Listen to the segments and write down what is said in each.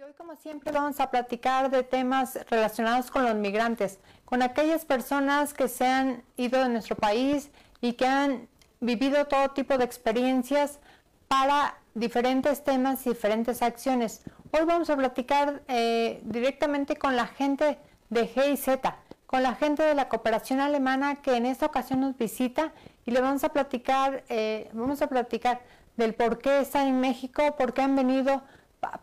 Y hoy, como siempre, vamos a platicar de temas relacionados con los migrantes, con aquellas personas que se han ido de nuestro país y que han vivido todo tipo de experiencias para diferentes temas y diferentes acciones. Hoy vamos a platicar eh, directamente con la gente de GIZ, con la gente de la cooperación alemana que en esta ocasión nos visita y le vamos a platicar, eh, vamos a platicar del por qué están en México, por qué han venido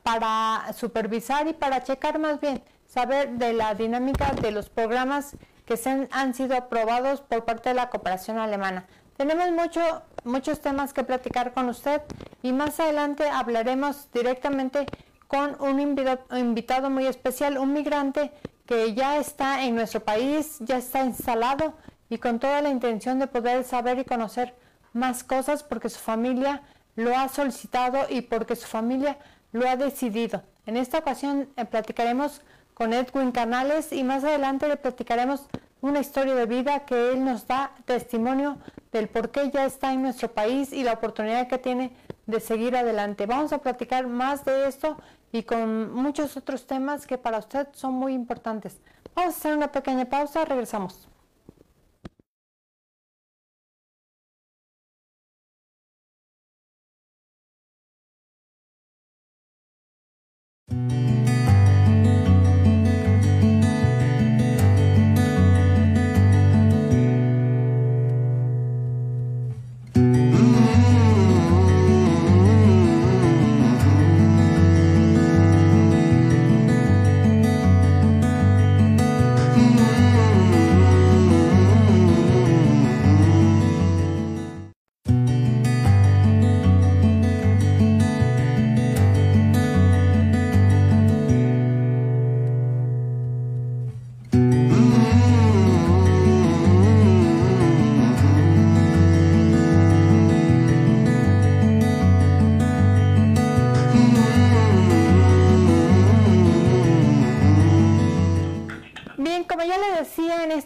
para supervisar y para checar más bien, saber de la dinámica de los programas que se han, sido aprobados por parte de la cooperación alemana. Tenemos mucho, muchos temas que platicar con usted y más adelante hablaremos directamente con un invitado muy especial, un migrante que ya está en nuestro país, ya está instalado y con toda la intención de poder saber y conocer más cosas porque su familia lo ha solicitado y porque su familia lo ha decidido. En esta ocasión eh, platicaremos con Edwin Canales y más adelante le platicaremos una historia de vida que él nos da testimonio del por qué ya está en nuestro país y la oportunidad que tiene de seguir adelante. Vamos a platicar más de esto y con muchos otros temas que para usted son muy importantes. Vamos a hacer una pequeña pausa, regresamos.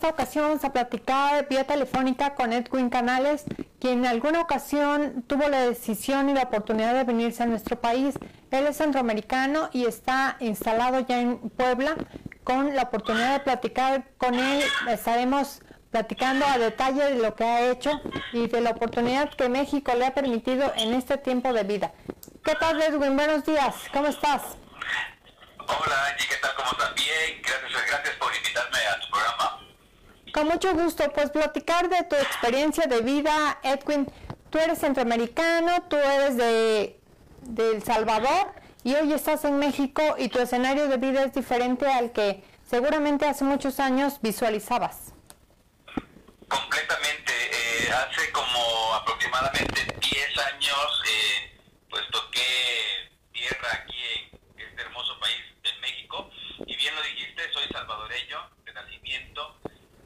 Ocasión vamos a platicar vía telefónica con Edwin Canales, quien en alguna ocasión tuvo la decisión y la oportunidad de venirse a nuestro país. Él es centroamericano y está instalado ya en Puebla. Con la oportunidad de platicar con él, estaremos platicando a detalle de lo que ha hecho y de la oportunidad que México le ha permitido en este tiempo de vida. ¿Qué tal, Edwin? Buenos días, ¿cómo estás? Hola Angie, ¿qué tal? ¿Cómo estás? Bien, gracias, gracias por invitarme a. Con mucho gusto, pues platicar de tu experiencia de vida, Edwin. Tú eres centroamericano, tú eres de, El Salvador y hoy estás en México y tu escenario de vida es diferente al que seguramente hace muchos años visualizabas. Completamente. Eh, hace como aproximadamente 10 años, eh, pues toqué tierra aquí en este hermoso país de México. Y bien lo dijiste, soy salvadoreño de nacimiento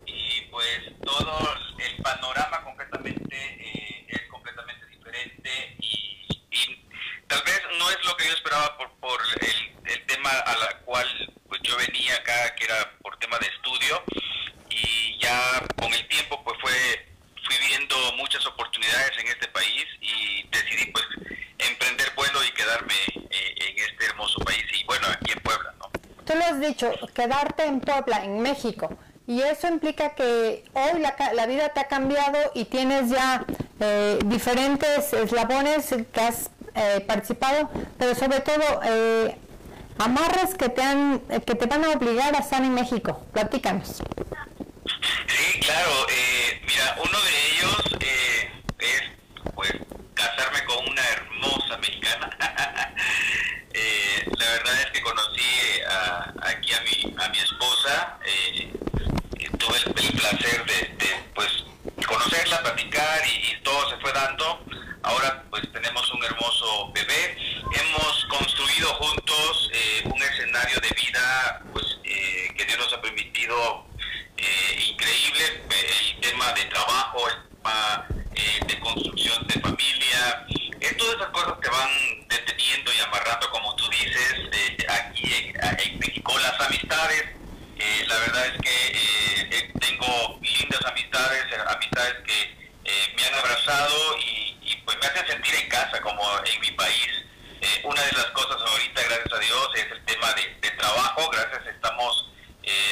y pues todo el panorama concretamente eh, es completamente diferente y, tal vez no es lo que yo esperaba por, por el, el, tema a la cual pues yo venía acá, que era por tema de estudio y ya con el tiempo pues fue fui viendo muchas oportunidades en este país y decidí pues emprender vuelo y quedarme eh, en este hermoso país y bueno aquí en Puebla, ¿no? Tú lo has dicho, quedarte en Puebla, en México. Y eso implica que hoy la, la vida te ha cambiado y tienes ya eh, diferentes eslabones que has eh, participado, pero sobre todo eh, amarres que te, han, que te van a obligar a estar en México. Platícanos. Sí, claro. mira, uno de ellos es pues casarme con una hermosa mexicana. la verdad es que conocí aquí a mi, a mi esposa tuve el, placer de, pues conocerla, platicar y, todo se fue dando. Ahora pues tenemos un hermoso bebé. Hemos construido juntos eh, un escenario de vida pues eh, que Dios nos ha permitido eh, increíble. El tema de trabajo, el tema de construcción de familia, todas esas cosas que van deteniendo y amarrando, como tú dices, aquí en México, las amistades eh, la verdad es que eh, eh, tengo lindas amistades, amistades que me han abrazado y, pues me hacen sentir en casa, como en mi país. una de las cosas ahorita, gracias a Dios, es el tema trabajo, gracias, estamos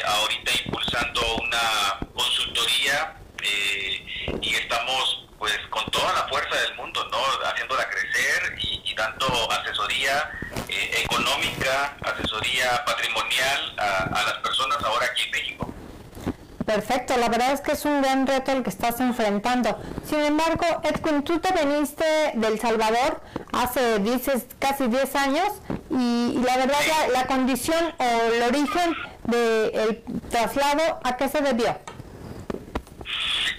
ahorita impulsando una consultoría y estamos pues con toda la fuerza del mundo, ¿no? Haciéndola crecer y, dando asesoría económica, asesoría patrimonial a las personas ahora aquí en México. Perfecto, la verdad es que es un gran reto el que estás enfrentando. Sin embargo, Edwin, tú te viniste del Salvador hace, dices, casi 10 años y, la verdad la, condición o el origen del traslado, ¿a qué se debió?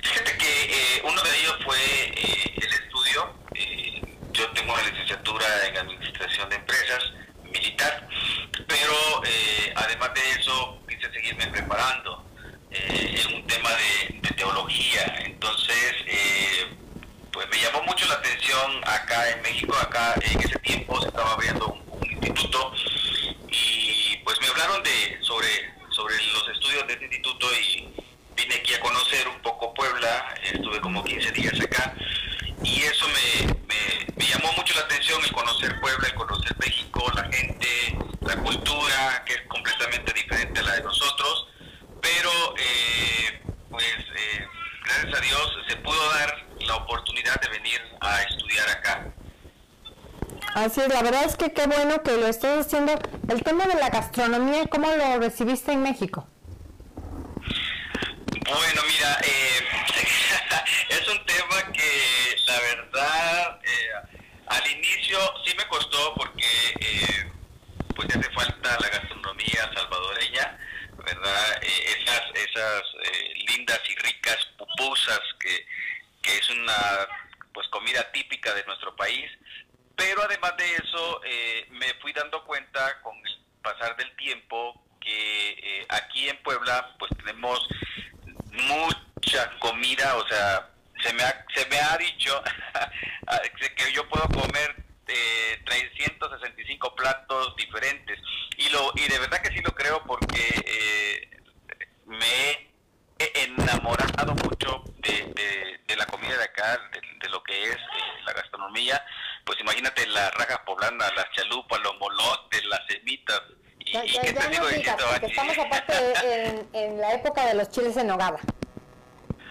Fíjate que eh, uno de ellos fue eh, el estudio. Eh, yo tengo una licenciatura en Administración de Empresas militar, pero además de eso quise seguirme preparando eh, es un tema de, teología. Entonces, eh, pues me llamó mucho la atención acá en México, acá en ese tiempo se estaba abriendo un, instituto y pues me hablaron de sobre, sobre los estudios de este instituto y vine aquí a conocer un poco Puebla, estuve como 15 días acá y eso me, me, llamó atención el conocer Puebla, el conocer México, la gente, la cultura, que es completamente diferente a la de nosotros pero eh, pues eh, gracias a Dios se pudo dar la oportunidad de venir a estudiar acá. Así es, la verdad es que qué bueno que lo estés haciendo. El tema de la gastronomía, ¿cómo lo recibiste en México? Bueno, mira, eh, es un tema que la verdad al inicio sí me costó porque pues hace falta la gastronomía salvadoreña ¿verdad? Eh, esas esas eh, lindas y ricas pupusas que, que es una pues comida típica de nuestro país, pero además de eso eh, me fui dando cuenta con el pasar del tiempo que aquí en Puebla pues tenemos mucha comida, o sea, se me ha, se me ha dicho que yo puedo comer eh, 365 platos diferentes. Y, lo, y de verdad que sí lo creo porque eh, me he enamorado mucho de, de, la comida de acá, de, lo que es eh, la gastronomía. Pues imagínate la raja poblana, las chalupas, los molotes, las semitas. Y, que te digo estamos aparte en, en la época de los chiles en nogada.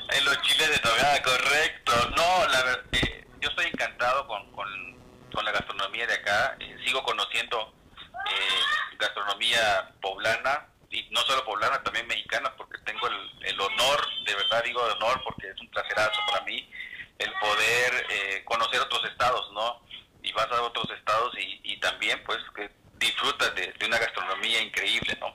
En los chiles de nogada, correcto. No, la verdad, eh, yo estoy encantado con, con con la gastronomía de acá. Eh, sigo conociendo eh, gastronomía poblana, y no solo poblana, también mexicana, porque tengo el, honor, de verdad digo honor, porque es un placerazo para mí, el poder eh, conocer otros estados, ¿no? Y vas a otros estados y, y también, pues, que disfrutas de, una gastronomía increíble, ¿no?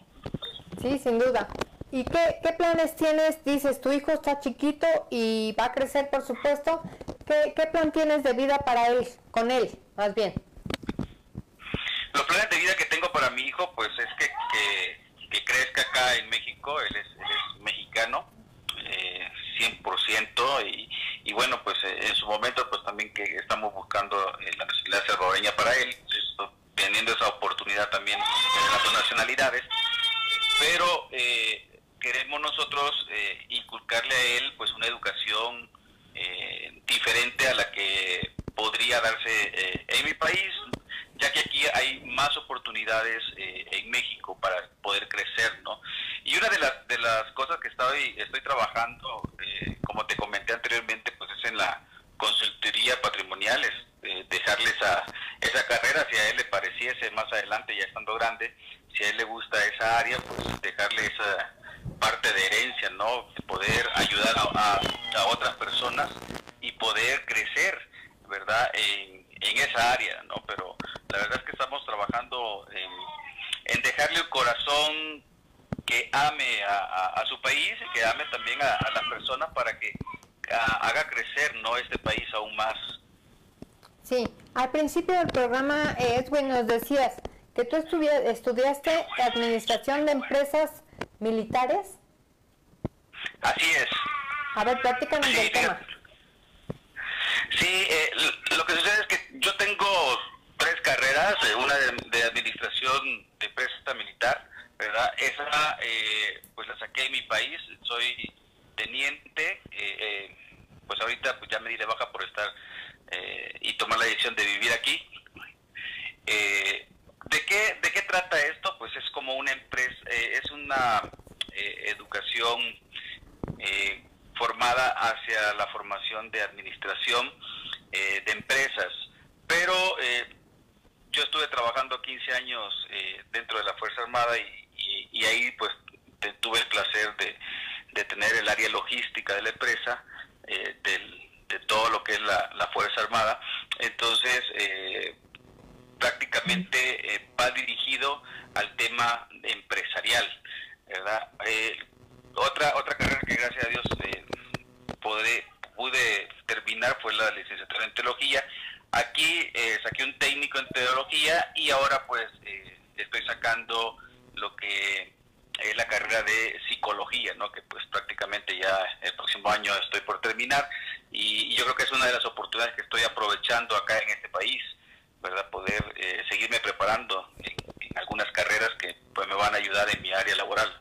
Sí, sin duda. ¿Y qué, qué, planes tienes? Dices, tu hijo está chiquito y va a crecer, por supuesto. ¿Qué, qué plan tienes de vida para él, con él? más bien? Los planes de vida que tengo para mi hijo, pues es que, que, crezca acá en México, él es, mexicano, eh, 100%, y, y bueno, pues eh, en su momento, pues también que estamos buscando eh, la nacionalidad salvadoreña para él, teniendo esa oportunidad también en las dos nacionalidades, pero eh, queremos nosotros inculcarle a él pues una educación diferente a la que podría darse eh, en mi país, ya que aquí hay más oportunidades eh, en México para poder crecer, ¿no? Y una de las, de las cosas que estoy, estoy trabajando, eh, como te comenté anteriormente, pues es en la consultoría patrimonial, es dejarle esa, esa carrera, si a él le pareciese más adelante, ya estando grande, si a él le gusta esa área, pues dejarle esa parte de herencia, ¿no? Poder ayudar a, a otras personas y poder crecer ¿verdad? En, esa área, ¿no? Pero la verdad es que estamos trabajando en, dejarle un corazón que ame a, su país y que ame también a, a las personas para que haga crecer, ¿no? Este país aún más. Sí, al principio del programa, Edwin, nos decías que tú estudiaste Administración de Empresas Militares. Así es. A ver, platícanos del tema. Sí, eh, lo que sucede es una de, administración de empresa militar, ¿verdad? Esa eh, pues la saqué de mi país, soy teniente, eh, eh, pues ahorita pues ya me di de baja por estar eh, y tomar la decisión de vivir aquí. ¿de, qué, ¿De qué trata esto? Pues es como una empresa, es una educación formada hacia la formación de administración eh, de empresas. Pero eh, 15 años eh, dentro de la Fuerza Armada y, ahí pues tuve el placer de, tener el área logística de la empresa, eh, de todo lo que es la, Fuerza Armada. Entonces, eh, prácticamente va dirigido al tema empresarial, ¿verdad? otra, otra carrera que gracias a Dios podré, pude terminar fue la licenciatura en teología Aquí eh, saqué un técnico en teología y ahora pues eh, estoy sacando lo que es la carrera de psicología, ¿no? que pues prácticamente ya el próximo año estoy por terminar y, yo creo que es una de las oportunidades que estoy aprovechando acá en este país, ¿verdad? Poder eh, seguirme preparando en, en algunas carreras que pues me van a ayudar en mi área laboral.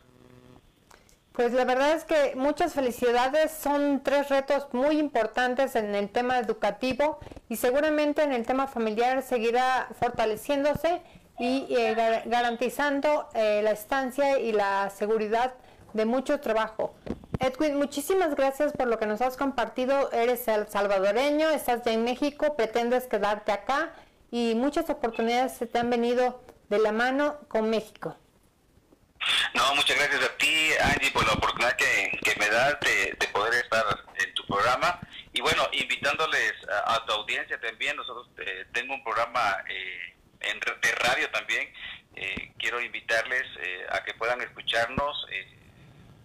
Pues la verdad es que muchas felicidades, son tres retos muy importantes en el tema educativo y seguramente en el tema familiar seguirá fortaleciéndose y eh, garantizando eh, la estancia y la seguridad de mucho trabajo. Edwin, muchísimas gracias por lo que nos has compartido. Eres el salvadoreño, estás ya en México, pretendes quedarte acá y muchas oportunidades se te han venido de la mano con México. No, muchas gracias a ti, Angie, por la oportunidad que, me das de, poder estar en tu programa. Y bueno, invitándoles a, tu audiencia también, nosotros eh, tengo un programa eh, en, de radio también. Eh, quiero invitarles a que puedan escucharnos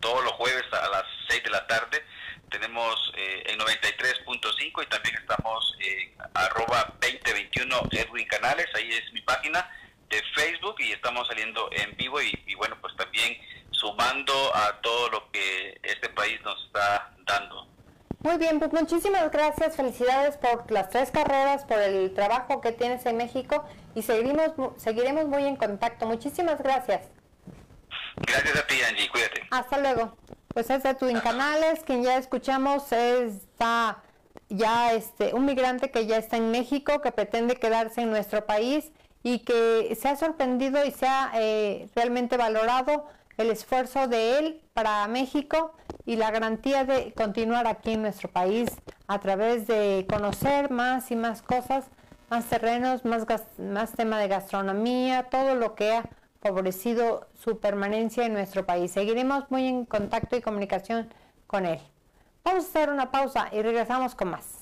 todos los jueves a las 6 de la tarde. Tenemos en 93.5 y también estamos en arroba 2021 Edwin Canales, ahí es mi página de Facebook y estamos saliendo en vivo y, bueno, pues también sumando a todo lo que este país nos está dando. Muy bien, pues muchísimas gracias, felicidades por las tres carreras, por el trabajo que tienes en México y seguiremos, seguiremos muy en contacto. Muchísimas gracias. Gracias a ti, Angie, cuídate. Hasta luego. Pues es de Twin Canales, quien ya escuchamos está ya este un migrante que ya está en México, que pretende quedarse en nuestro país y que se ha sorprendido y se ha eh, realmente valorado el esfuerzo de él para México y la garantía de continuar aquí en nuestro país a través de conocer más y más cosas, más terrenos, más, más tema de gastronomía, todo lo que ha favorecido su permanencia en nuestro país. Seguiremos muy en contacto y comunicación con él. Vamos a hacer una pausa y regresamos con más.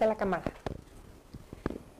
La cámara.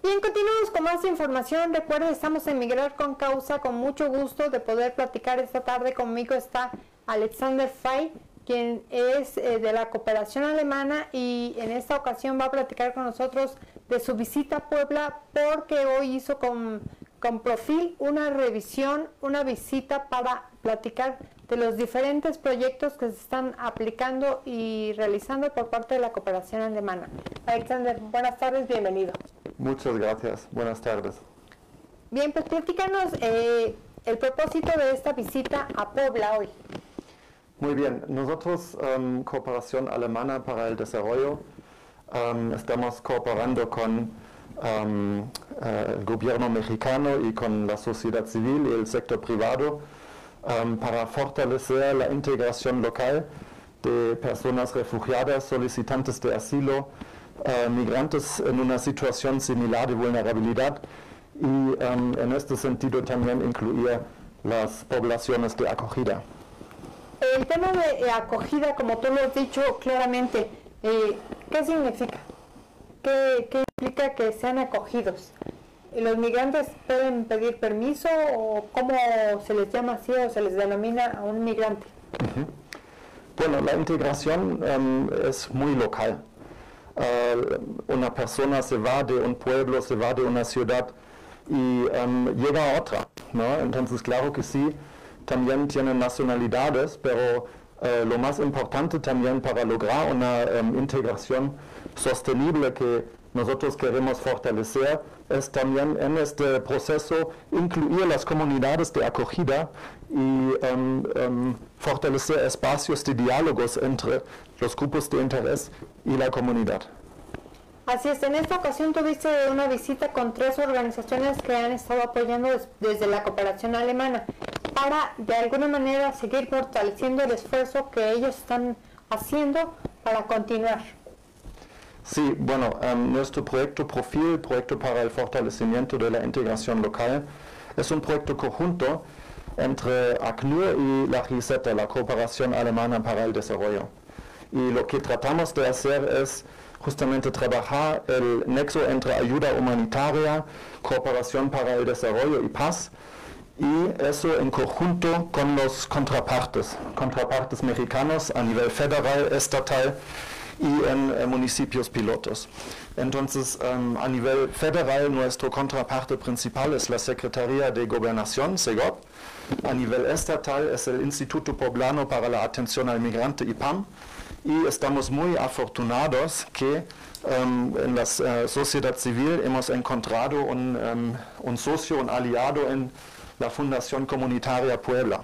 Bien, continuamos con más información. Recuerden, estamos en Migrar con Causa, con mucho gusto de poder platicar esta tarde. Conmigo está Alexander Fay, quien es eh, de la cooperación alemana y en esta ocasión va a platicar con nosotros de su visita a Puebla porque hoy hizo con, con profil una revisión, una visita para platicar de los diferentes proyectos que se están aplicando y realizando por parte de la cooperación alemana. Alexander, buenas tardes, bienvenido. Muchas gracias, buenas tardes. Bien, pues platícanos eh, el propósito de esta visita a Puebla hoy. Muy bien, nosotros, um, Cooperación Alemana para el Desarrollo, um, estamos cooperando con um, uh, el gobierno mexicano y con la sociedad civil y el sector privado para fortalecer la integración local de personas refugiadas, solicitantes de asilo, uh, migrantes en una situación similar de vulnerabilidad y en este sentido también incluir las poblaciones de acogida. El tema de acogida, como tú lo has dicho claramente, eh, ¿qué significa? ¿Qué, implica que sean acogidos? ¿Los migrantes pueden pedir permiso o cómo se les llama así o se les denomina a un migrante? Bueno, la integración em, es muy local. Eh, una persona se va de un pueblo, se va de una ciudad y em, llega a otra, ¿no? Entonces, claro que sí, también tienen nacionalidades, pero eh, lo más importante también para lograr una em, integración sostenible que nosotros queremos fortalecer es también en este proceso incluir las comunidades de acogida y em, fortalecer espacios de diálogos entre los grupos de interés y la comunidad. Así es, en esta ocasión tuviste una visita con tres organizaciones que han estado apoyando desde la cooperación alemana para de alguna manera seguir fortaleciendo el esfuerzo que ellos están haciendo para continuar. Sí, bueno, um, nuestro proyecto Profil, proyecto para el fortalecimiento de la integración local, es un proyecto conjunto entre ACNUR y la GISETA, la Cooperación Alemana para el Desarrollo. Y lo que tratamos de hacer es justamente trabajar el nexo entre ayuda humanitaria, cooperación para el desarrollo y paz, y eso en conjunto con los contrapartes, contrapartes mexicanos a nivel federal, estatal y en, municipios pilotos. Entonces, um, a nivel federal, nuestro contraparte principal es la Secretaría de Gobernación, SEGOP. A nivel estatal es el Instituto Poblano para la Atención al Migrante, IPAM. Y estamos muy afortunados que um, en la uh, sociedad civil hemos encontrado un, um, un socio, un aliado en la Fundación Comunitaria Puebla.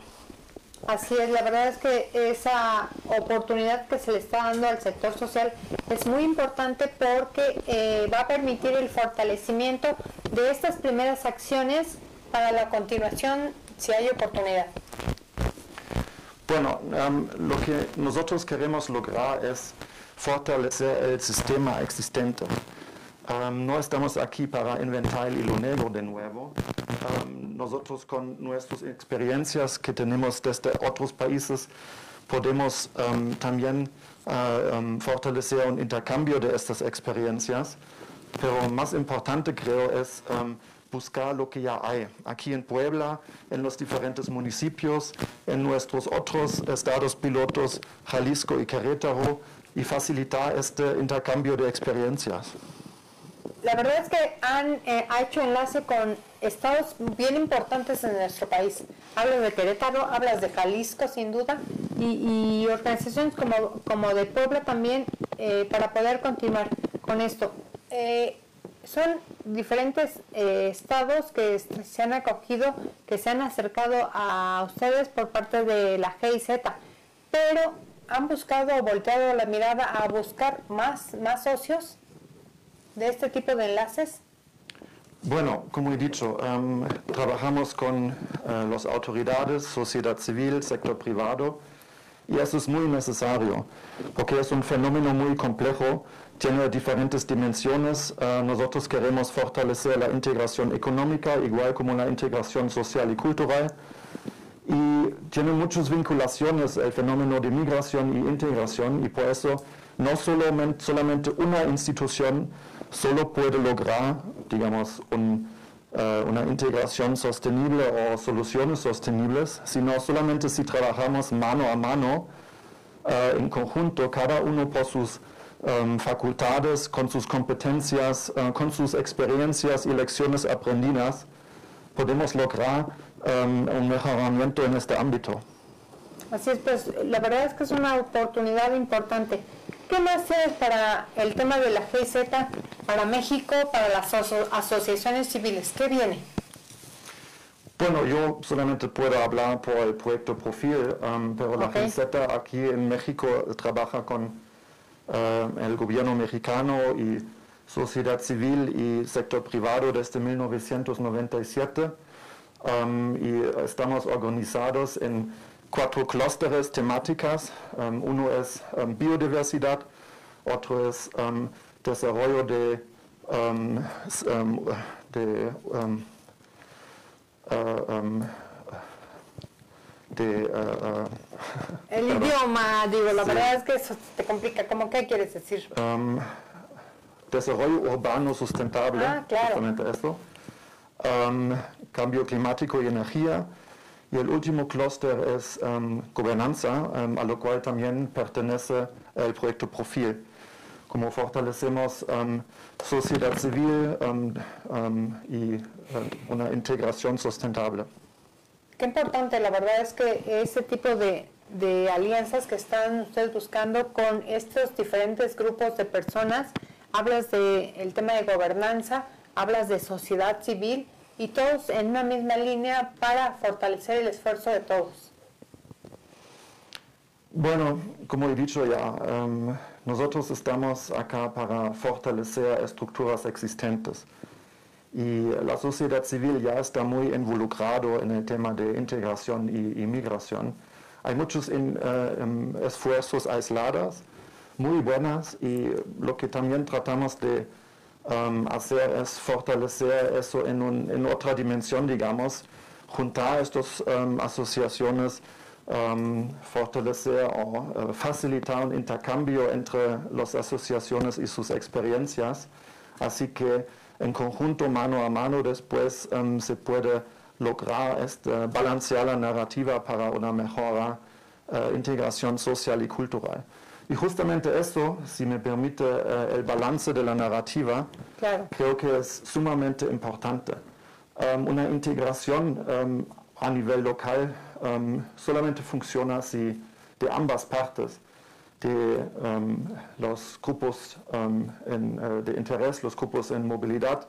Así es, la verdad es que esa oportunidad que se le está dando al sector social es muy importante porque eh, va a permitir el fortalecimiento de estas primeras acciones para la continuación si hay oportunidad. Bueno, lo que nosotros queremos lograr es fortalecer el sistema existente. No estamos aquí para inventar el hilo negro de nuevo. Nosotros con nuestras experiencias que tenemos desde otros países podemos um, también uh, um, fortalecer un intercambio de estas experiencias, pero más importante creo es um, buscar lo que ya hay. Aquí en Puebla, en los diferentes municipios, en nuestros otros estados pilotos, Jalisco y Querétaro, y facilitar este intercambio de experiencias. La verdad es que han eh, hecho enlace con estados bien importantes en nuestro país. Hablas de Querétaro, hablas de Jalisco sin duda y, organizaciones como, como de Puebla también eh, para poder continuar con esto. Eh, son diferentes estados que se han acogido, que se han acercado a ustedes por parte de la GIZ, pero han buscado volteado la mirada a buscar más, más socios de este tipo de enlaces? Bueno, como he dicho, em, trabajamos con eh, las autoridades, sociedad civil, sector privado, y eso es muy necesario, porque es un fenómeno muy complejo, tiene diferentes dimensiones. Eh, nosotros queremos fortalecer la integración económica, igual como la integración social y cultural, y tiene muchas vinculaciones el fenómeno de migración y integración, y por eso no solamente, solamente una institución solo puede lograr, digamos, eh, una integración sostenible o soluciones sostenibles, sino solamente si trabajamos mano a mano eh, en conjunto, cada uno por sus em, facultades, con sus competencias, eh, con sus experiencias y lecciones aprendidas, podemos lograr em, un mejoramiento en este ámbito. Así es, pues la verdad es que es una oportunidad importante. ¿Qué más tienes para el tema de la GZ, para México, para las asociaciones civiles? ¿Qué viene? Bueno, yo solamente puedo hablar por el proyecto Profil, um, pero la GZ aquí en México trabaja con uh, el gobierno mexicano y sociedad civil y sector privado desde 1997 um, y estamos organizados en cuatro clústeres temáticas. Um, uno es um, biodiversidad, otro es um, desarrollo de, de, uh, de uh, el idioma, digo, la verdad es que eso te complica. ¿Cómo qué quieres decir? desarrollo urbano sustentable, ah, claro. justamente eso. cambio climático y energía y el último clúster es um, gobernanza, um, a lo cual también pertenece el proyecto Profil. Como fortalecemos um, sociedad civil y una integración sustentable. Qué importante, la verdad es que ese tipo de, de alianzas que están ustedes buscando con estos diferentes grupos de personas, hablas del el tema de gobernanza, hablas de sociedad civil, y todos en una misma línea para fortalecer el esfuerzo de todos. Bueno, como he dicho ya, um, nosotros estamos acá para fortalecer estructuras existentes y la sociedad civil ya está muy involucrado en el tema de integración y, migración. Hay muchos uh, esfuerzos aislados, muy buenas, y lo que también tratamos de hacer es fortalecer eso en, otra dimensión, digamos, juntar estas asociaciones, fortalecer o facilitar un intercambio entre las asociaciones y sus experiencias, así que en conjunto, mano a mano, después se puede lograr este, balancear la narrativa para una mejor uh, integración social y cultural. Y justamente esto, si me permite eh, el balance de la narrativa, creo que es sumamente importante. Um, una integración um, a nivel local um, solamente funciona si de ambas partes, de los grupos en, uh, de interés, los grupos en movilidad,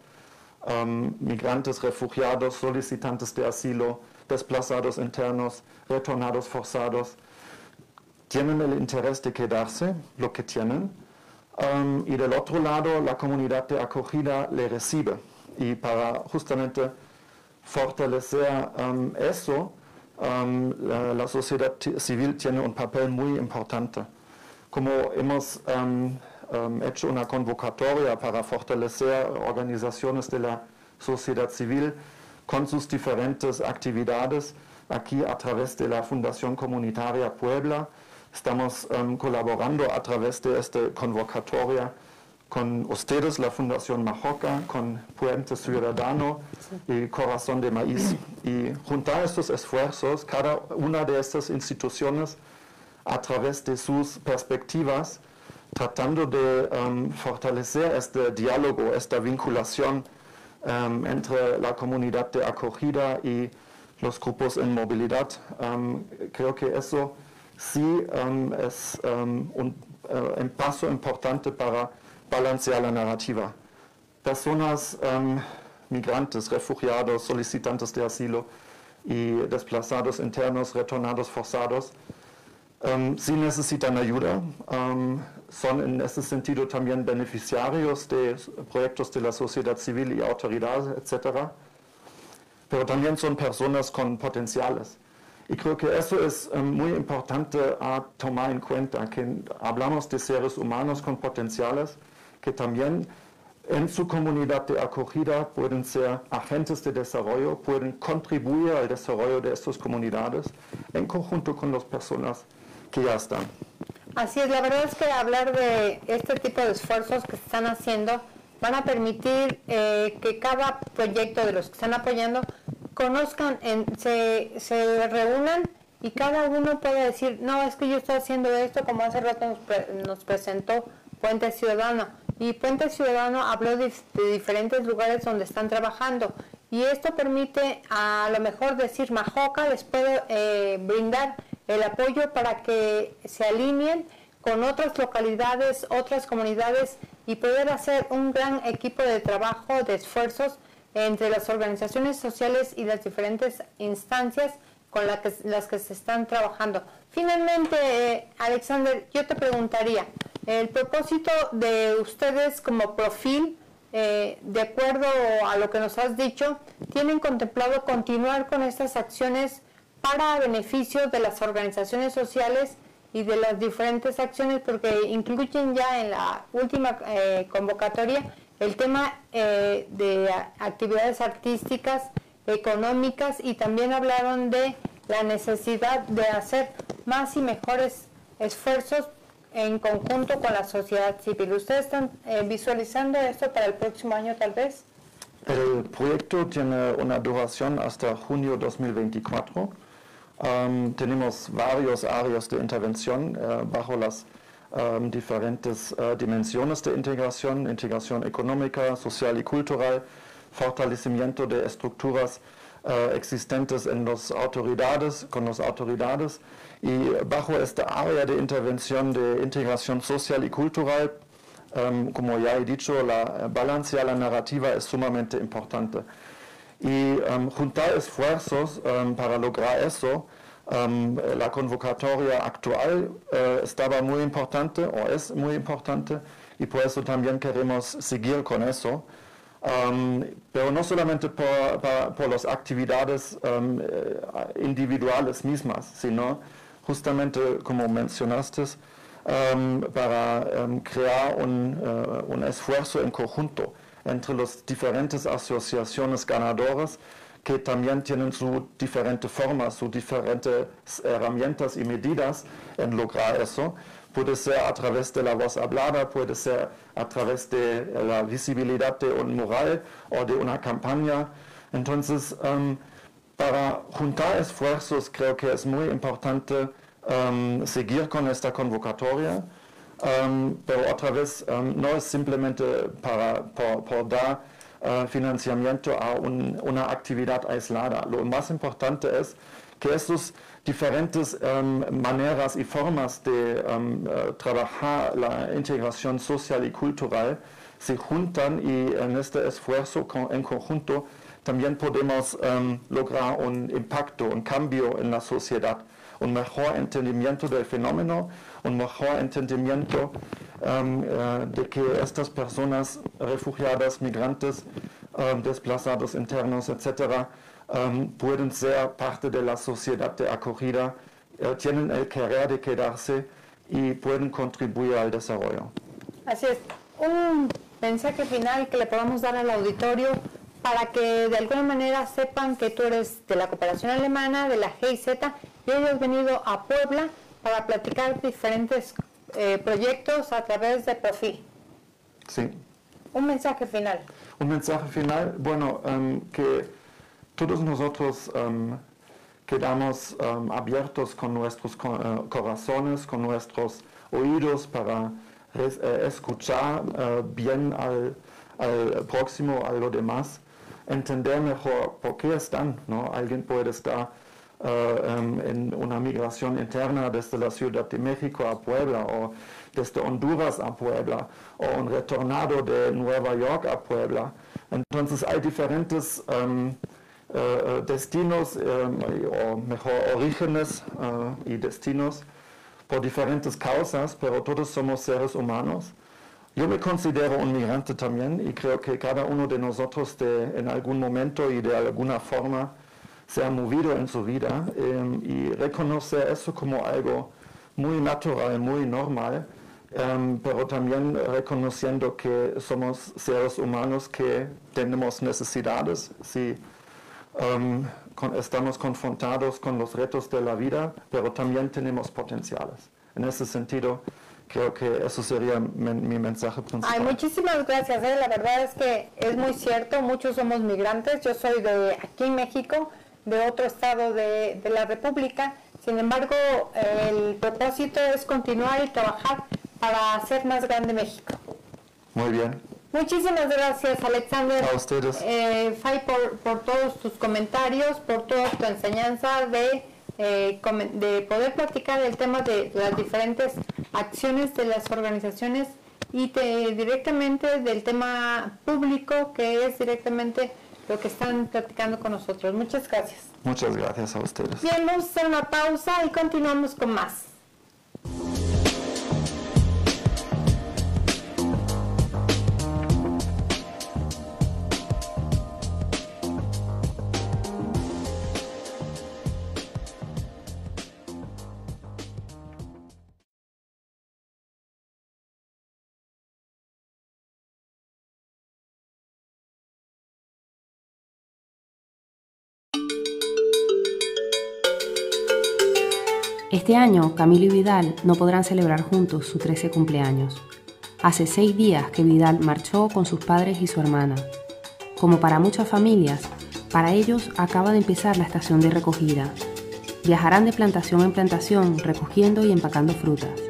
migrantes, refugiados, solicitantes de asilo, desplazados internos, retornados forzados, tienen el interés de quedarse, lo que tienen, um, y del otro lado la comunidad de acogida le recibe. Y para justamente fortalecer um, eso, um, la, sociedad civil tiene un papel muy importante. Como hemos hecho una convocatoria para fortalecer organizaciones de la sociedad civil con sus diferentes actividades, aquí a través de la Fundación Comunitaria Puebla, Estamos um, colaborando a través de esta convocatoria con ustedes, la Fundación Majoca, con Puente Ciudadano y Corazón de Maíz. Y juntar estos esfuerzos, cada una de estas instituciones, a través de sus perspectivas, tratando de um, fortalecer este diálogo, esta vinculación um, entre la comunidad de acogida y los grupos en movilidad. creo que eso sí um, es um, un, uh, paso importante para balancear la narrativa. Personas um, migrantes, refugiados, solicitantes de asilo y desplazados internos, retornados forzados, sí necesitan ayuda, son en ese sentido también beneficiarios de proyectos de la sociedad civil y autoridades, etc. Pero también son personas con potenciales. Y creo que eso es eh, muy importante a tomar en cuenta, que hablamos de seres humanos con potenciales que también en su comunidad de acogida pueden ser agentes de desarrollo, pueden contribuir al desarrollo de estas comunidades en conjunto con las personas que ya están. Así es, la verdad es que hablar de este tipo de esfuerzos que se están haciendo van a permitir eh, que cada proyecto de los que están apoyando conozcan, se, se reúnan y cada uno puede decir, no, es que yo estoy haciendo esto, como hace rato nos, presentó Puente Ciudadano. Y Puente Ciudadano habló de, diferentes lugares donde están trabajando. Y esto permite a lo mejor decir, Majoca les puede eh, brindar el apoyo para que se alineen con otras localidades, otras comunidades y poder hacer un gran equipo de trabajo, de esfuerzos entre las organizaciones sociales y las diferentes instancias con las que se están trabajando. Finalmente, eh, Alexander, yo te preguntaría, el propósito de ustedes como profil, eh, de acuerdo a lo que nos has dicho, ¿tienen contemplado continuar con estas acciones para beneficio de las organizaciones sociales y de las diferentes acciones? Porque incluyen ya en la última eh, convocatoria el tema de actividades artísticas, económicas y también hablaron de la necesidad de hacer más y mejores esfuerzos en conjunto con la sociedad civil. ¿Ustedes están eh, visualizando esto para el próximo año tal vez? El proyecto tiene una duración hasta junio 2024. Um, tenemos varios áreas de intervención uh, bajo las um, diferentes uh, dimensiones de integración, integración económica, social y cultural, fortalecimiento de estructuras uh, existentes en las autoridades, con las autoridades, y bajo esta área de intervención de integración social y cultural, um, como ya he dicho, la balanza, la narrativa es sumamente importante. Y um, juntar esfuerzos um, para lograr eso, la convocatoria actual uh, estaba muy importante o es muy importante y por eso también queremos seguir con eso. Um, pero no solamente por, las actividades um, eh, individuales mismas, sino justamente, como mencionaste, para crear un, uh, un, esfuerzo en conjunto entre las diferentes asociaciones ganadoras que también tienen su diferente forma, sus diferentes herramientas y medidas en lograr eso puede ser a través de la voz hablada, puede ser a través de la visibilidad de un mural o de una campaña. Entonces, um, para juntar esfuerzos creo que es muy importante um, seguir con esta convocatoria, um, pero otra vez no es simplemente para, por, dar uh, financiamiento a una actividad aislada. Lo más importante es que estos diferentes um, maneras y formas de um, uh, trabajar la integración social y cultural se juntan y en este esfuerzo con, en conjunto también podemos um, lograr un impacto, un cambio en la sociedad, un mejor entendimiento del fenómeno, un mejor entendimiento uh, de que estas personas refugiadas, migrantes, desplazados internos, etcétera, um, pueden ser parte de la sociedad de acogida, uh, tienen el querer de quedarse y pueden contribuir al desarrollo. Así es. Un mensaje final que le podamos dar al auditorio para que de alguna manera sepan que tú eres de la cooperación alemana, de la GIZ, y hoy has venido a Puebla para platicar diferentes eh, proyectos a través de Profil. Sí. Un mensaje final. Un mensaje final, bueno, um, que todos nosotros um, quedamos um, abiertos con nuestros uh, corazones, con nuestros oídos para eh, escuchar uh, bien al, próximo, a lo demás, entender mejor por qué están. ¿no? Alguien puede estar en una migración interna desde la Ciudad de México a Puebla o desde Honduras a Puebla o un retornado de Nueva York a Puebla. Entonces hay diferentes eh, eh, destinos, eh, o mejor orígenes y destinos por diferentes causas, pero todos somos seres humanos. Yo me considero un migrante también y creo que cada uno de nosotros de, en algún momento y de alguna forma se ha movido en su vida y reconocer eso como algo muy natural, muy normal, pero también reconociendo que somos seres humanos que tenemos necesidades. Si Um, estamos confrontados con los retos de la vida, pero también tenemos potenciales. En ese sentido, creo que eso sería mi, mensaje principal. Ay, muchísimas gracias. ¿eh? La verdad es que es muy cierto, muchos somos migrantes. Yo soy de aquí en México, de otro estado de, de la República. Sin embargo, el propósito es continuar y trabajar para hacer más grande México. Muy bien. Muchísimas gracias, Alexander. A ustedes. Eh, Fay, por, por, todos tus comentarios, por toda tu enseñanza de, eh, de poder platicar el tema de las diferentes acciones de las organizaciones y directamente del tema público, que es directamente lo que están platicando con nosotros. Muchas gracias. Muchas gracias a ustedes. Bien, vamos a hacer una pausa y continuamos con más. Este año, Camilo y Vidal no podrán celebrar juntos su 13 cumpleaños. Hace seis días que Vidal marchó con sus padres y su hermana. Como para muchas familias, para ellos acaba de empezar la estación de recogida. Viajarán de plantación en plantación recogiendo y empacando frutas.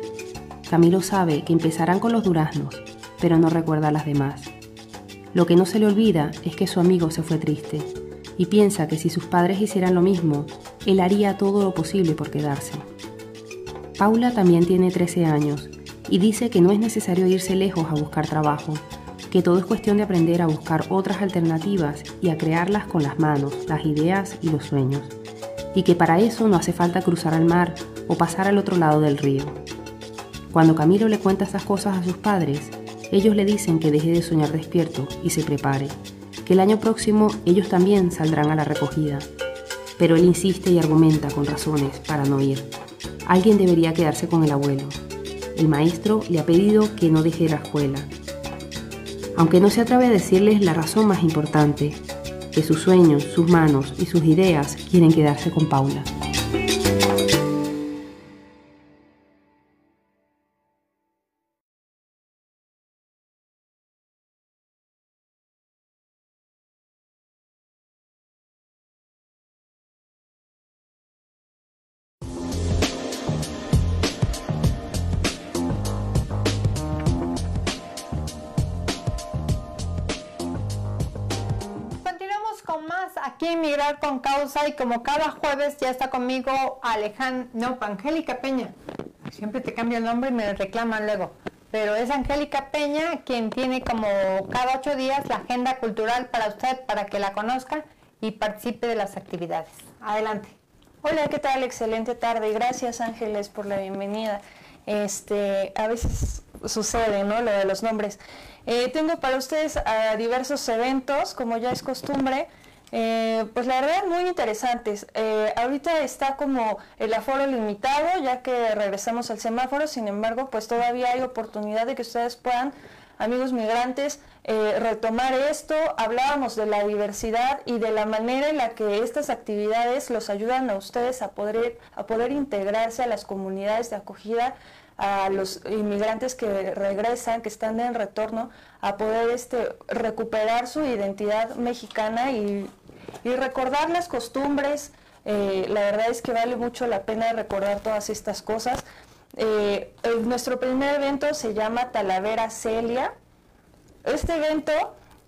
Camilo sabe que empezarán con los duraznos, pero no recuerda a las demás. Lo que no se le olvida es que su amigo se fue triste y piensa que si sus padres hicieran lo mismo, él haría todo lo posible por quedarse. Paula también tiene 13 años y dice que no es necesario irse lejos a buscar trabajo, que todo es cuestión de aprender a buscar otras alternativas y a crearlas con las manos, las ideas y los sueños, y que para eso no hace falta cruzar al mar o pasar al otro lado del río. Cuando Camilo le cuenta estas cosas a sus padres, ellos le dicen que deje de soñar despierto y se prepare, que el año próximo ellos también saldrán a la recogida. Pero él insiste y argumenta con razones para no ir. Alguien debería quedarse con el abuelo. El maestro le ha pedido que no deje la escuela. Aunque no se atreve a decirles la razón más importante, que sus sueños, sus manos y sus ideas quieren quedarse con Paula. Con Causa y como cada jueves ya está conmigo Alejandra, no, Angélica Peña. Siempre te cambio el nombre y me reclaman luego. Pero es Angélica Peña quien tiene como cada ocho días la agenda cultural para usted, para que la conozca y participe de las actividades. Adelante. Hola, ¿qué tal? Excelente tarde. Gracias Ángeles por la bienvenida. Este, a veces sucede, ¿no? Lo de los nombres. Eh, tengo para ustedes a diversos eventos, como ya es costumbre. Eh, pues la verdad muy interesantes. Eh, ahorita está como el aforo limitado ya que regresamos al semáforo, sin embargo pues todavía hay oportunidad de que ustedes puedan, amigos migrantes, eh, retomar esto. Hablábamos de la diversidad y de la manera en la que estas actividades los ayudan a ustedes a poder, a poder integrarse a las comunidades de acogida a los inmigrantes que regresan, que están en retorno, a poder este, recuperar su identidad mexicana y y recordar las costumbres. Eh, la verdad es que vale mucho la pena recordar todas estas cosas. Eh, nuestro primer evento se llama Talavera Celia. Este evento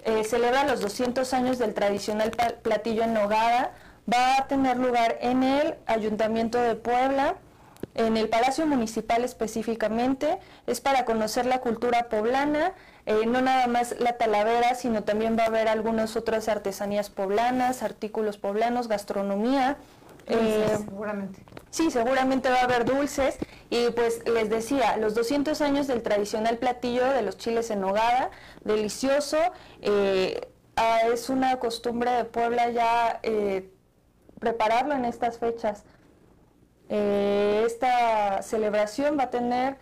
eh, celebra los 200 años del tradicional platillo en nogada. Va a tener lugar en el Ayuntamiento de Puebla, en el Palacio Municipal específicamente. Es para conocer la cultura poblana eh, no nada más la talavera, sino también va a haber algunas otras artesanías poblanas, artículos poblanos, gastronomía. Eh, seguramente. Sí, seguramente va a haber dulces. Y pues les decía, los 200 años del tradicional platillo de los chiles en nogada, delicioso. Eh, ah, es una costumbre de Puebla ya prepararlo en estas fechas. Esta celebración va a tener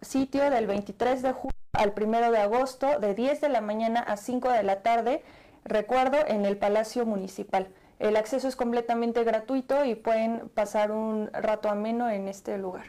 sitio del 23 de julio al primero de agosto de 10 de la mañana a 5 de la tarde, recuerdo, en el Palacio Municipal. El acceso es completamente gratuito y pueden pasar un rato ameno en este lugar.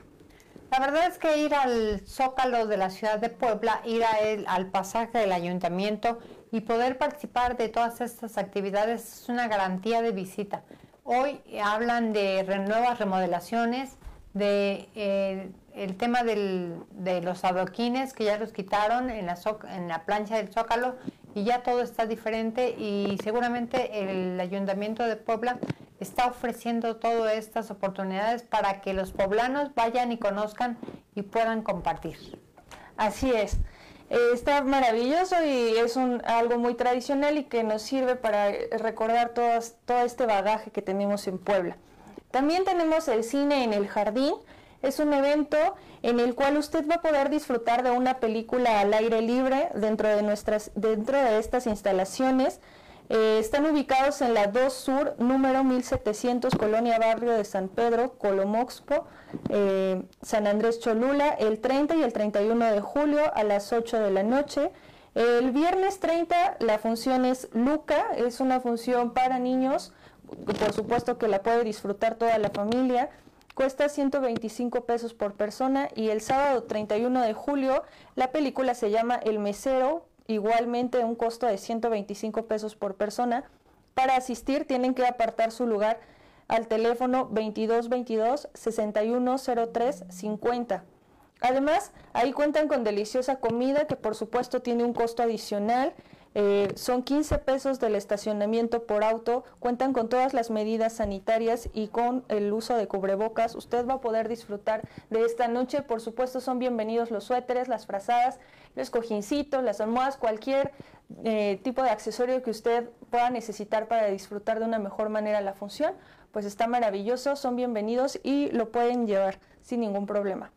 La verdad es que ir al Zócalo de la ciudad de Puebla, ir al pasaje del ayuntamiento y poder participar de todas estas actividades es una garantía de visita. Hoy hablan de nuevas remodelaciones, de eh, el tema de los adoquines que ya los quitaron en la, en la plancha del Zócalo y ya todo está diferente y seguramente el Ayuntamiento de Puebla está ofreciendo todas estas oportunidades para que los poblanos vayan y conozcan y puedan compartir. Así es. Eh, está maravilloso y es un, algo muy tradicional y que nos sirve para recordar todo este bagaje que tenemos en Puebla. También tenemos el cine en el jardín. Es un evento en el cual usted va a poder disfrutar de una película al aire libre dentro de, nuestras, dentro de estas instalaciones. Eh, están ubicados en la 2 Sur, número 1700, Colonia Barrio de San Pedro, Colomoxpo, eh, San Andrés Cholula, el 30 y el 31 de julio a las 8 de la noche. El viernes 30 la función es Luca, es una función para niños, por supuesto que la puede disfrutar toda la familia. Cuesta 125 pesos por persona y el sábado 31 de julio la película se llama El Mesero, igualmente un costo de 125 pesos por persona. Para asistir tienen que apartar su lugar al teléfono 2222 6103 50. Además, ahí cuentan con deliciosa comida que por supuesto tiene un costo adicional eh, son 15 pesos del estacionamiento por auto, cuentan con todas las medidas sanitarias y con el uso de cubrebocas. Usted va a poder disfrutar de esta noche. Por supuesto, son bienvenidos los suéteres, las frazadas, los cojincitos, las almohadas, cualquier eh, tipo de accesorio que usted pueda necesitar para disfrutar de una mejor manera la función. Pues está maravilloso, son bienvenidos y lo pueden llevar sin ningún problema.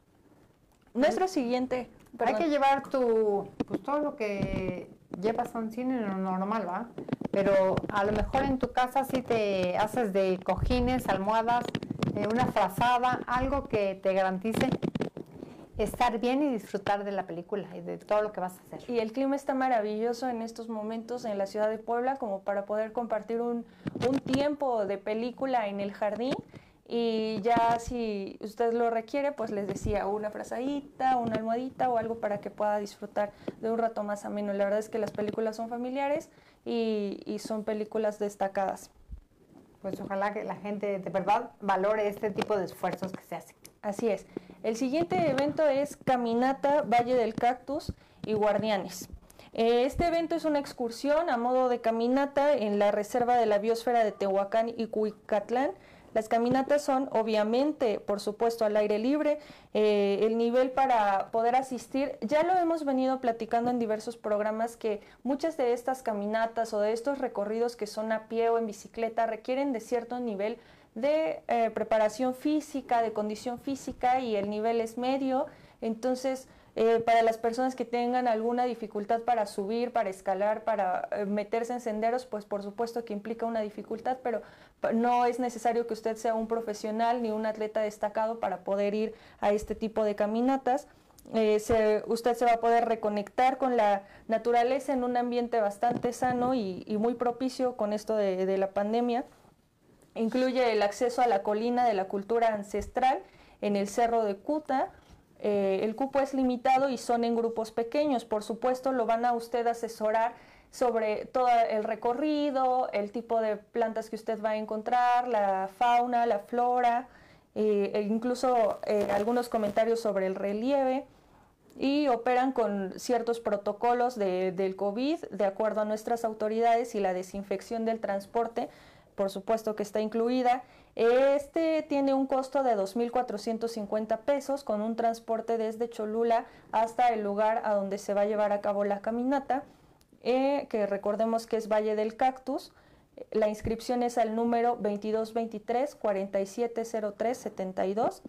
Nuestro siguiente. Hay que llevar tu, pues todo lo que llevas a un cine normal, ¿va? Pero a lo mejor en tu casa sí te haces de cojines, almohadas, eh, una frazada, algo que te garantice estar bien y disfrutar de la película y de todo lo que vas a hacer. Y el clima está maravilloso en estos momentos en la ciudad de Puebla como para poder compartir un, un tiempo de película en el jardín y ya si usted lo requiere, pues les decía una frazadita, una almohadita o algo para que pueda disfrutar de un rato más ameno. La verdad es que las películas son familiares y, y son películas destacadas. Pues ojalá que la gente de verdad valore este tipo de esfuerzos que se hacen. Así es. El siguiente evento es Caminata Valle del Cactus y Guardianes. Eh, este evento es una excursión a modo de caminata en la Reserva de la Biosfera de Tehuacán y Cuicatlán las caminatas son obviamente, por supuesto, al aire libre. Eh, el nivel para poder asistir, ya lo hemos venido platicando en diversos programas que muchas de estas caminatas o de estos recorridos que son a pie o en bicicleta requieren de cierto nivel de eh, preparación física, de condición física y el nivel es medio. Entonces, eh, para las personas que tengan alguna dificultad para subir, para escalar, para eh, meterse en senderos, pues por supuesto que implica una dificultad, pero no es necesario que usted sea un profesional ni un atleta destacado para poder ir a este tipo de caminatas. Eh, usted se va a poder reconectar con la naturaleza en un ambiente bastante sano y, muy propicio con esto de, de la pandemia. Incluye el acceso a la colina de la cultura ancestral en el Cerro de Cuta, eh, el cupo es limitado y son en grupos pequeños. Por supuesto, lo van a usted asesorar sobre todo el recorrido, el tipo de plantas que usted va a encontrar, la fauna, la flora, eh, e incluso eh, algunos comentarios sobre el relieve y operan con ciertos protocolos del COVID de acuerdo a nuestras autoridades y la desinfección del transporte, por supuesto que está incluida este tiene un costo de 2.450 pesos con un transporte desde Cholula hasta el lugar a donde se va a llevar a cabo la caminata, eh, que recordemos que es Valle del Cactus. La inscripción es al número 2223-4703-72.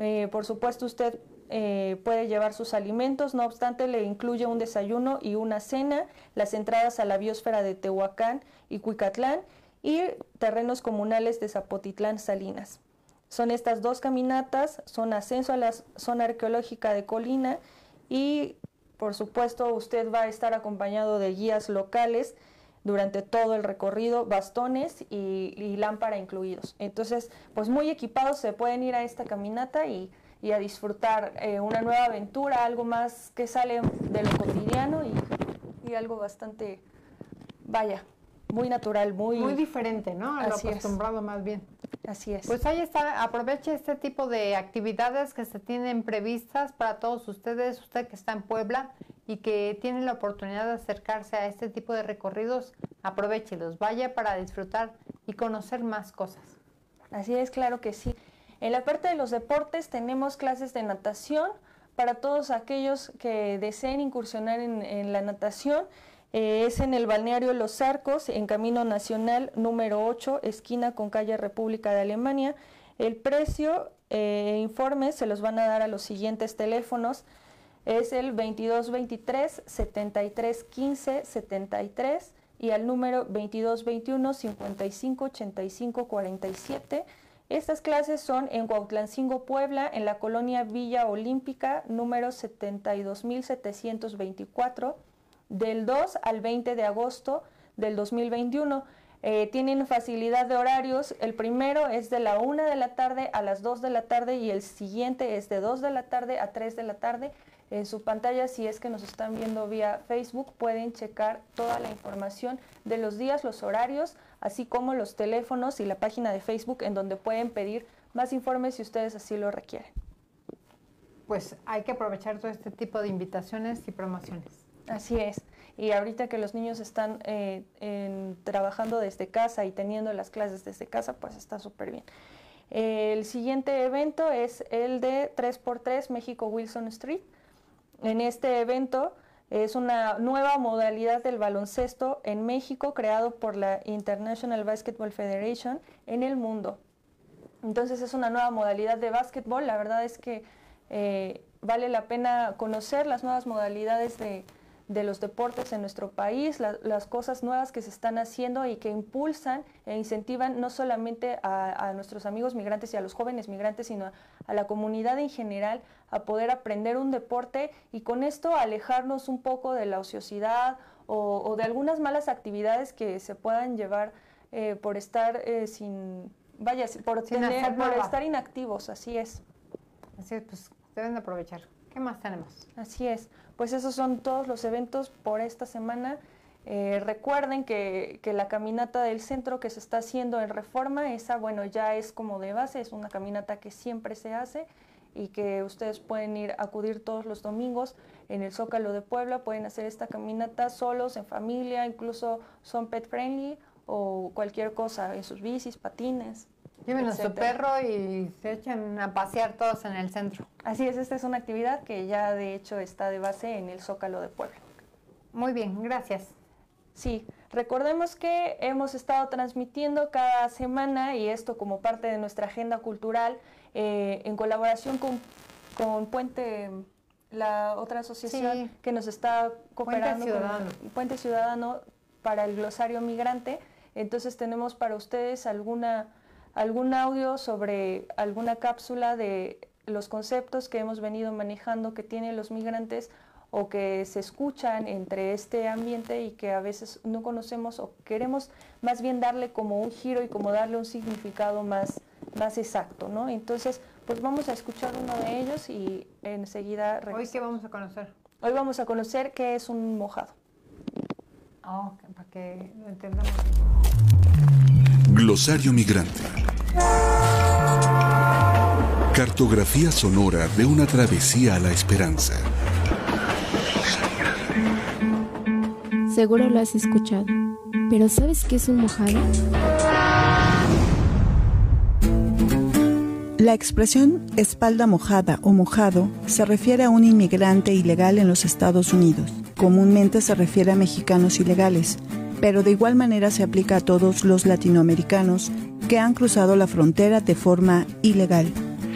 Eh, por supuesto, usted eh, puede llevar sus alimentos, no obstante, le incluye un desayuno y una cena, las entradas a la biosfera de Tehuacán y Cuicatlán y terrenos comunales de Zapotitlán Salinas. Son estas dos caminatas, son ascenso a la zona arqueológica de Colina y por supuesto usted va a estar acompañado de guías locales durante todo el recorrido, bastones y, lámpara incluidos. Entonces, pues muy equipados se pueden ir a esta caminata y, a disfrutar eh, una nueva aventura, algo más que sale de lo cotidiano y, y algo bastante, vaya, muy natural, muy... Muy diferente, ¿no? A lo acostumbrado más bien. Así es. Pues ahí está, aproveche este tipo de actividades que se tienen previstas para todos ustedes, usted que está en Puebla y que tiene la oportunidad de acercarse a este tipo de recorridos, aprovechelos, vaya para disfrutar y conocer más cosas. Así es, claro que sí. En la parte de los deportes tenemos clases de natación para todos aquellos que deseen incursionar en, la natación. Eh, es en el balneario Los Arcos, en Camino Nacional número 8, esquina con calle República de Alemania. El precio e informes se los van a dar a los siguientes teléfonos. Es el 2223 7315 73 y al número 2221 55 85 47. Estas clases son en Cuautlancingo, Puebla, en la colonia Villa Olímpica, número 72724, del 2 al 20 de agosto del 2021. Eh, tienen facilidad de horarios. El primero es de la 1 de la tarde a las 2 de la tarde y el siguiente es de 2 de la tarde a 3 de la tarde. En su pantalla, si es que nos están viendo vía Facebook, pueden checar toda la información de los días, los horarios, así como los teléfonos y la página de Facebook en donde pueden pedir más informes si ustedes así lo requieren. Pues hay que aprovechar todo este tipo de invitaciones y promociones. Así es. Y ahorita que los niños están eh, trabajando desde casa y teniendo las clases desde casa, pues está súper bien. El siguiente evento es el de 3x3 México Wilson Street en este evento es una nueva modalidad del baloncesto en México creado por la International Basketball Federation en el mundo. Entonces es una nueva modalidad de básquetbol. La verdad es que eh, vale la pena conocer las nuevas modalidades de, de los deportes en nuestro país, las cosas nuevas que se están haciendo y que impulsan e incentivan no solamente a, nuestros amigos migrantes y a los jóvenes migrantes, sino a, la comunidad en general a poder aprender un deporte y con esto alejarnos un poco de la ociosidad o, de algunas malas actividades que se puedan llevar eh, por estar eh, sin, vaya, por, por estar inactivos, así es. Así es, pues deben de aprovechar. ¿Qué más tenemos? Así es. Pues esos son todos los eventos por esta semana. Eh, recuerden que, la caminata del centro que se está haciendo en reforma, esa bueno ya es como de base, es una caminata que siempre se hace y que ustedes pueden ir a acudir todos los domingos en el Zócalo de Puebla, pueden hacer esta caminata solos, en familia, incluso son pet friendly o cualquier cosa, en sus bicis, patines. Lleven a su perro y se echen a pasear todos en el centro. Así es, esta es una actividad que ya de hecho está de base en el Zócalo de Puebla. Muy bien, gracias. Sí, recordemos que hemos estado transmitiendo cada semana y esto como parte de nuestra agenda cultural eh, en colaboración con, con, Puente, la otra asociación que nos está cooperando Puente Ciudadano. Puente Ciudadano para el glosario migrante. Entonces tenemos para ustedes alguna algún audio sobre alguna cápsula de los conceptos que hemos venido manejando que tienen los migrantes o que se escuchan entre este ambiente y que a veces no conocemos o queremos más bien darle como un giro y como darle un significado más, más exacto, ¿no? Entonces, pues vamos a escuchar uno de ellos y enseguida... ¿Hoy qué vamos a conocer? Hoy vamos a conocer qué es un mojado. Oh, para que lo entendamos. Glosario Migrante. Cartografía sonora de una travesía a la esperanza. Seguro lo has escuchado, pero ¿sabes qué es un mojado? La expresión espalda mojada o mojado se refiere a un inmigrante ilegal en los Estados Unidos. Comúnmente se refiere a mexicanos ilegales, pero de igual manera se aplica a todos los latinoamericanos que han cruzado la frontera de forma ilegal.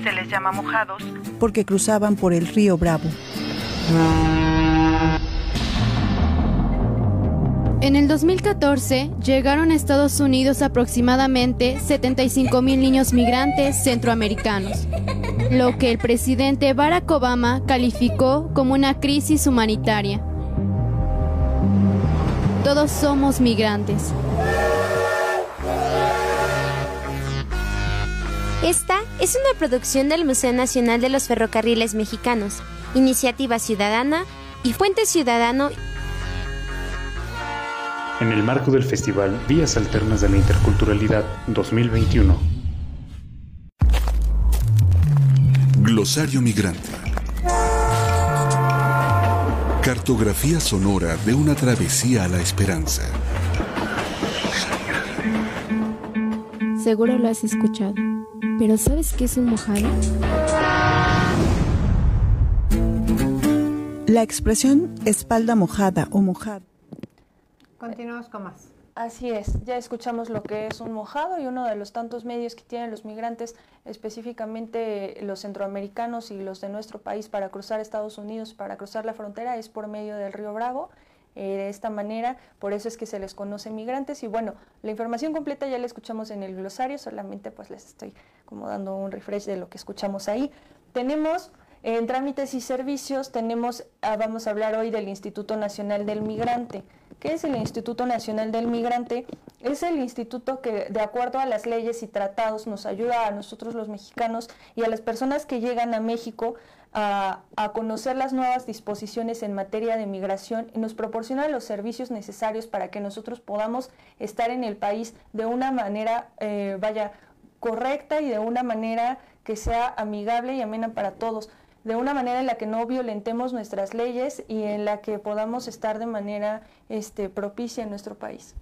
Se les llama mojados porque cruzaban por el río Bravo. En el 2014 llegaron a Estados Unidos aproximadamente 75 mil niños migrantes centroamericanos, lo que el presidente Barack Obama calificó como una crisis humanitaria. Todos somos migrantes. Esta es una producción del Museo Nacional de los Ferrocarriles Mexicanos, Iniciativa Ciudadana y Fuente Ciudadano en el marco del Festival Vías Alternas de la Interculturalidad 2021. Glosario Migrante. Cartografía sonora de una travesía a la esperanza. Seguro lo has escuchado, pero ¿sabes qué es un mojado? La expresión espalda mojada o mojado. Continuamos con más. Así es, ya escuchamos lo que es un mojado y uno de los tantos medios que tienen los migrantes, específicamente los centroamericanos y los de nuestro país para cruzar Estados Unidos, para cruzar la frontera, es por medio del río Bravo. Eh, de esta manera, por eso es que se les conoce migrantes y bueno, la información completa ya la escuchamos en el glosario, solamente pues les estoy como dando un refresh de lo que escuchamos ahí. Tenemos en trámites y servicios, tenemos, ah, vamos a hablar hoy del Instituto Nacional del Migrante. ¿Qué es el Instituto Nacional del Migrante? Es el instituto que, de acuerdo a las leyes y tratados, nos ayuda a nosotros los mexicanos y a las personas que llegan a México a, conocer las nuevas disposiciones en materia de migración y nos proporciona los servicios necesarios para que nosotros podamos estar en el país de una manera, eh, vaya, correcta y de una manera que sea amigable y amena para todos de una manera en la que no violentemos nuestras leyes y en la que podamos estar de manera este, propicia en nuestro país.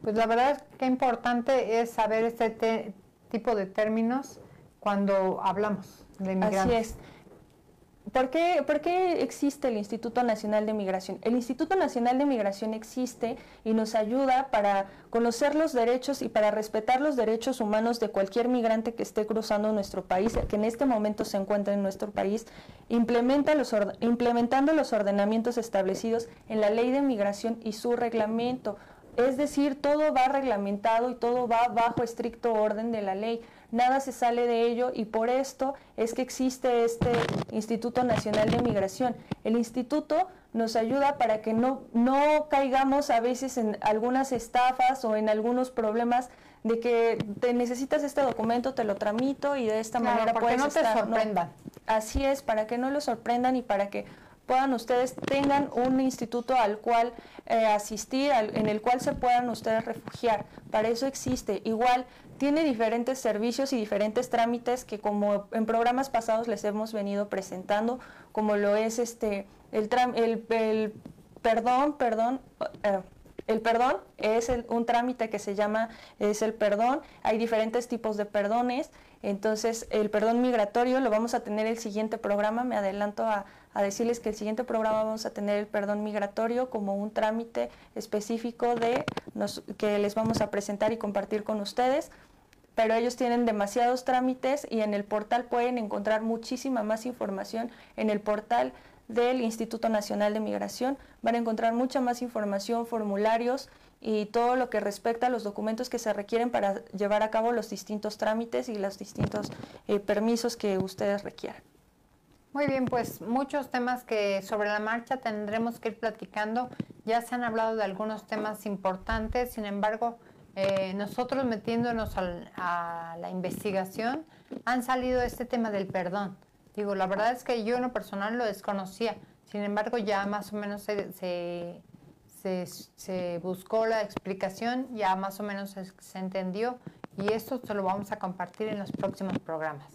Pues la verdad que importante es saber este tipo de términos cuando hablamos de migrantes. Así es. ¿Por qué, existe el Instituto Nacional de Migración? El Instituto Nacional de Migración existe y nos ayuda para conocer los derechos y para respetar los derechos humanos de cualquier migrante que esté cruzando nuestro país, que en este momento se encuentra en nuestro país, implementa los implementando los ordenamientos establecidos en la ley de migración y su reglamento. Es decir, todo va reglamentado y todo va bajo estricto orden de la ley nada se sale de ello y por esto es que existe este Instituto Nacional de Migración. El instituto nos ayuda para que no, no caigamos a veces en algunas estafas o en algunos problemas de que te necesitas este documento, te lo tramito y de esta manera puedes no te sorprendan. así es, para que no lo sorprendan y para que puedan ustedes tengan un instituto al cual eh, asistir, en el cual se puedan ustedes refugiar. Para eso existe. Igual tiene diferentes servicios y diferentes trámites que como en programas pasados les hemos venido presentando, como lo es este el, el, perdón, perdón, eh, el perdón es un trámite que se llama, es el perdón, hay diferentes tipos de perdones, entonces el perdón migratorio lo vamos a tener el siguiente programa, me adelanto a, decirles que el siguiente programa vamos a tener el perdón migratorio como un trámite específico de que les vamos a presentar y compartir con ustedes. Pero ellos tienen demasiados trámites y en el portal pueden encontrar muchísima más información. En el portal del Instituto Nacional de Migración van a encontrar mucha más información, formularios y todo lo que respecta a los documentos que se requieren para llevar a cabo los distintos trámites y los distintos eh, permisos que ustedes requieran. Muy bien, pues muchos temas que sobre la marcha tendremos que ir platicando. Ya se han hablado de algunos temas importantes, sin embargo, eh, nosotros metiéndonos a la investigación, han salido este tema del perdón. Digo, la verdad es que yo en lo personal lo desconocía, sin embargo ya más o menos se, se, buscó la explicación, ya más o menos se entendió y esto se lo vamos a compartir en los próximos programas.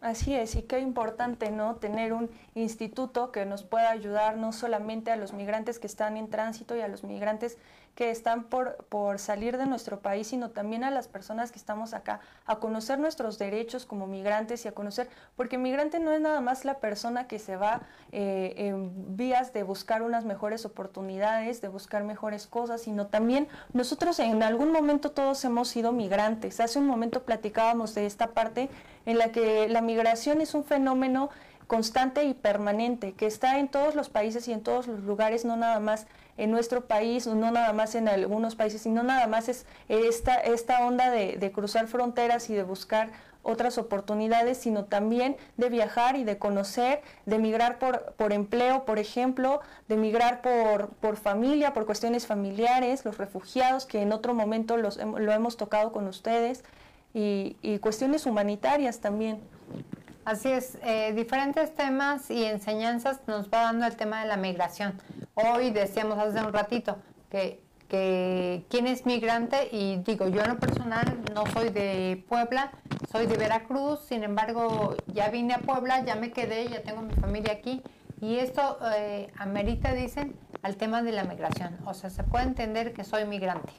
Así es, y qué importante, ¿no? Tener un instituto que nos pueda ayudar no solamente a los migrantes que están en tránsito y a los migrantes que están por, por salir de nuestro país, sino también a las personas que estamos acá, a conocer nuestros derechos como migrantes y a conocer, porque migrante no es nada más la persona que se va eh, en vías de buscar unas mejores oportunidades, de buscar mejores cosas, sino también nosotros en algún momento todos hemos sido migrantes. Hace un momento platicábamos de esta parte en la que la migración es un fenómeno constante y permanente, que está en todos los países y en todos los lugares, no nada más en nuestro país, no nada más en algunos países, sino nada más es esta, esta onda de, cruzar fronteras y de buscar otras oportunidades, sino también de viajar y de conocer, de migrar por, por empleo, por ejemplo, de migrar por, por familia, por cuestiones familiares, los refugiados, que en otro momento los, lo hemos tocado con ustedes, y, y cuestiones humanitarias también. Así es, eh, diferentes temas y enseñanzas nos va dando el tema de la migración. Hoy decíamos hace un ratito que que quién es migrante y digo, yo en lo personal no soy de Puebla, soy de Veracruz, sin embargo ya vine a Puebla, ya me quedé, ya tengo mi familia aquí y esto eh, amerita, dicen, al tema de la migración, o sea, se puede entender que soy migrante.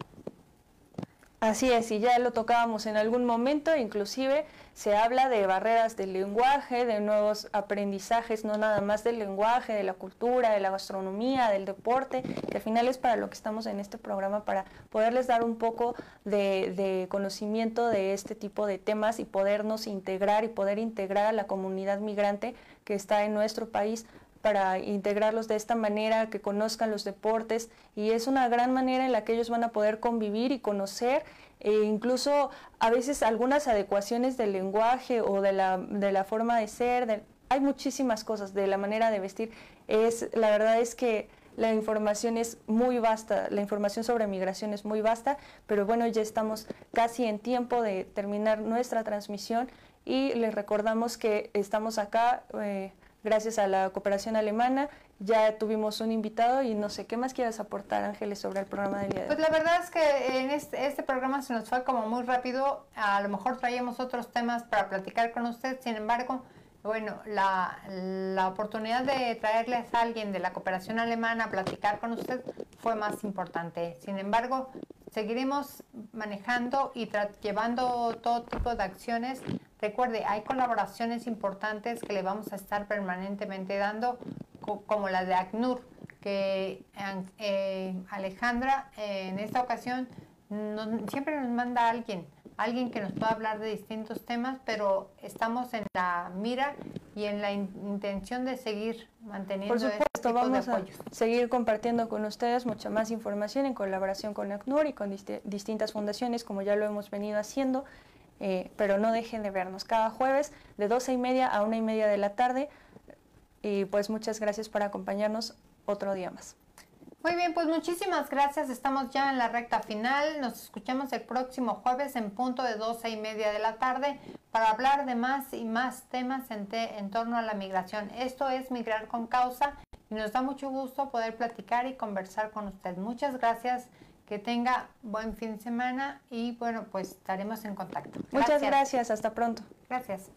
Así es, y ya lo tocábamos en algún momento, inclusive se habla de barreras del lenguaje, de nuevos aprendizajes, no nada más del lenguaje, de la cultura, de la gastronomía, del deporte, que al final es para lo que estamos en este programa, para poderles dar un poco de, de conocimiento de este tipo de temas y podernos integrar y poder integrar a la comunidad migrante que está en nuestro país para integrarlos de esta manera, que conozcan los deportes y es una gran manera en la que ellos van a poder convivir y conocer e incluso a veces algunas adecuaciones del lenguaje o de la, de la forma de ser, hay muchísimas cosas de la manera de vestir. Es, la verdad es que la información es muy vasta, la información sobre migración es muy vasta, pero bueno, ya estamos casi en tiempo de terminar nuestra transmisión y les recordamos que estamos acá. Eh, gracias a la cooperación alemana. Ya tuvimos un invitado y no sé, ¿qué más quieres aportar, Ángeles, sobre el programa del día de hoy? Pues la verdad es que en este, este, programa se nos fue como muy rápido. A lo mejor traíamos otros temas para platicar con usted, sin embargo, bueno, la, la oportunidad de traerles a alguien de la cooperación alemana a platicar con usted fue más importante. Sin embargo, seguiremos manejando y llevando todo tipo de acciones Recuerde, hay colaboraciones importantes que le vamos a estar permanentemente dando, como la de ACNUR, que eh, Alejandra eh, en esta ocasión siempre nos manda a alguien, alguien que nos pueda hablar de distintos temas, pero estamos en la mira y en la intención de seguir manteniendo Por este supuesto, vamos a seguir compartiendo con ustedes mucha más información en colaboración con ACNUR y con distintas fundaciones, como ya lo hemos venido haciendo. Eh, pero no dejen de vernos cada jueves de 12 y media a una y media de la tarde. Y pues muchas gracias por acompañarnos otro día más. Muy bien, pues muchísimas gracias. Estamos ya en la recta final. Nos escuchamos el próximo jueves en punto de 12 y media de la tarde para hablar de más y más temas en, en torno a la migración. Esto es Migrar con Causa y nos da mucho gusto poder platicar y conversar con usted. Muchas gracias que tenga buen fin de semana y bueno, pues estaremos en contacto. Muchas gracias, hasta pronto. Gracias.